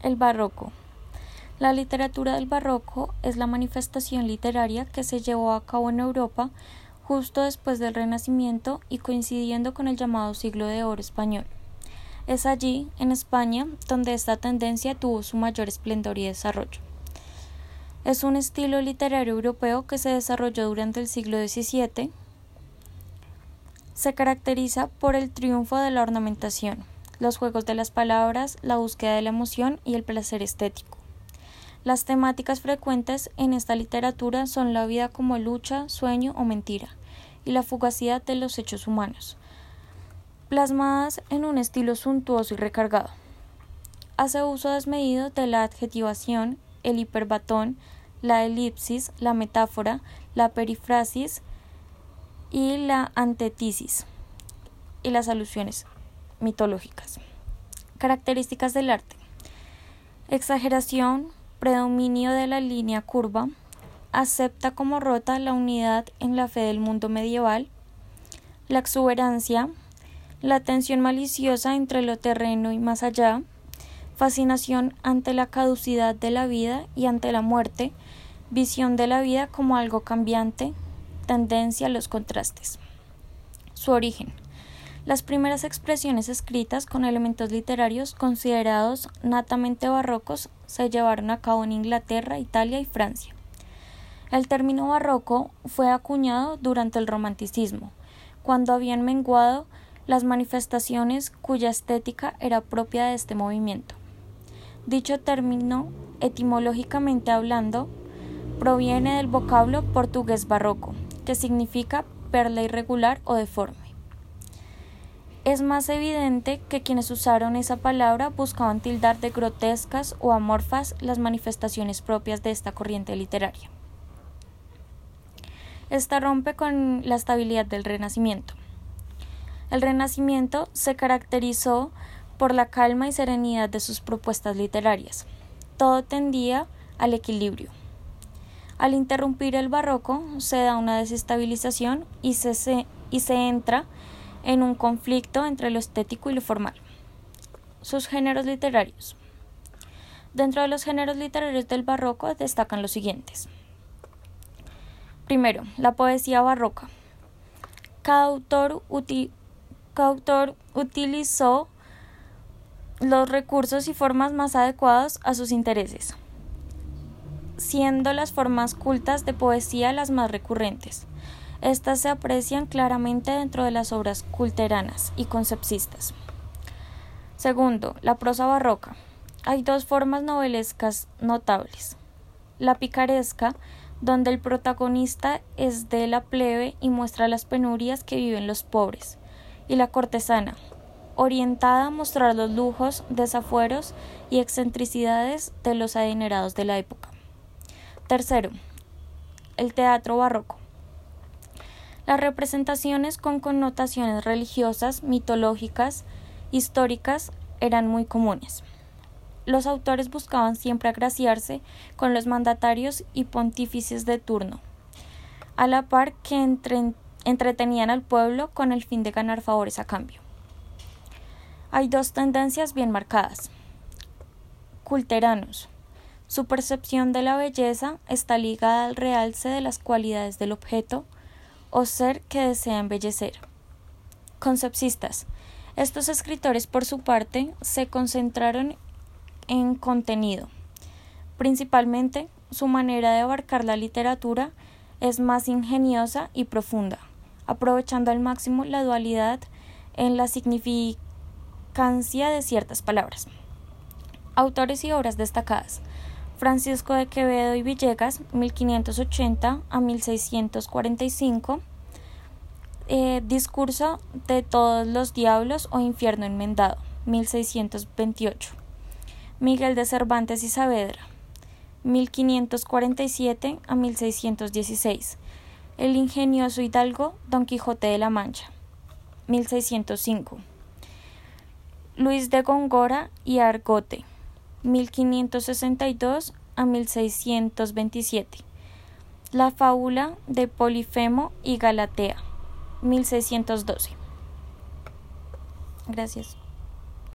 El barroco. La literatura del barroco es la manifestación literaria que se llevó a cabo en Europa justo después del Renacimiento y coincidiendo con el llamado siglo de oro español. Es allí, en España, donde esta tendencia tuvo su mayor esplendor y desarrollo. Es un estilo literario europeo que se desarrolló durante el siglo XVII. Se caracteriza por el triunfo de la ornamentación, los juegos de las palabras, la búsqueda de la emoción y el placer estético. Las temáticas frecuentes en esta literatura son la vida como lucha, sueño o mentira, y la fugacidad de los hechos humanos, plasmadas en un estilo suntuoso y recargado. Hace uso desmedido de la adjetivación, el hiperbatón, la elipsis, la metáfora, la perifrasis y la antetisis y las alusiones mitológicas. Características del arte. Exageración, predominio de la línea curva, acepta como rota la unidad en la fe del mundo medieval, la exuberancia, la tensión maliciosa entre lo terreno y más allá, fascinación ante la caducidad de la vida y ante la muerte, visión de la vida como algo cambiante, tendencia a los contrastes. Su origen. Las primeras expresiones escritas con elementos literarios considerados natamente barrocos se llevaron a cabo en Inglaterra, Italia y Francia. El término barroco fue acuñado durante el romanticismo, cuando habían menguado las manifestaciones cuya estética era propia de este movimiento. Dicho término, etimológicamente hablando, proviene del vocablo portugués barroco, que significa perla irregular o deforme. Es más evidente que quienes usaron esa palabra buscaban tildar de grotescas o amorfas las manifestaciones propias de esta corriente literaria. Esta rompe con la estabilidad del Renacimiento. El Renacimiento se caracterizó por la calma y serenidad de sus propuestas literarias. Todo tendía al equilibrio. Al interrumpir el barroco se da una desestabilización y se, entra en un conflicto entre lo estético y lo formal. Sus géneros literarios. Dentro de los géneros literarios del barroco destacan los siguientes. Primero, la poesía barroca. Cada autor utilizó los recursos y formas más adecuados a sus intereses, siendo las formas cultas de poesía las más recurrentes. Estas se aprecian claramente dentro de las obras culteranas y concepcistas. Segundo, la prosa barroca. Hay dos formas novelescas notables. La picaresca, donde el protagonista es de la plebe y muestra las penurias que viven los pobres, y la cortesana, orientada a mostrar los lujos, desafueros y excentricidades de los adinerados de la época. Tercero, el teatro barroco. Las representaciones con connotaciones religiosas, mitológicas, históricas eran muy comunes. Los autores buscaban siempre agraciarse con los mandatarios y pontífices de turno, a la par que entretenían al pueblo con el fin de ganar favores a cambio. Hay dos tendencias bien marcadas. Culteranos. Su percepción de la belleza está ligada al realce de las cualidades del objeto, o ser que desea embellecer. Concepcistas. Estos escritores, por su parte, se concentraron en contenido. Principalmente, su manera de abarcar la literatura es más ingeniosa y profunda, aprovechando al máximo la dualidad en la significancia de ciertas palabras. Autores y obras destacadas. Francisco de Quevedo y Villegas, 1580 a 1645. Eh, discurso de todos los diablos o infierno enmendado, 1628. Miguel de Cervantes y Saavedra, 1547 a 1616. El ingenioso hidalgo Don Quijote de la Mancha, 1605. Luis de Góngora y Argote, 1562 a 1627. La fábula de Polifemo y Galatea, 1612. Gracias.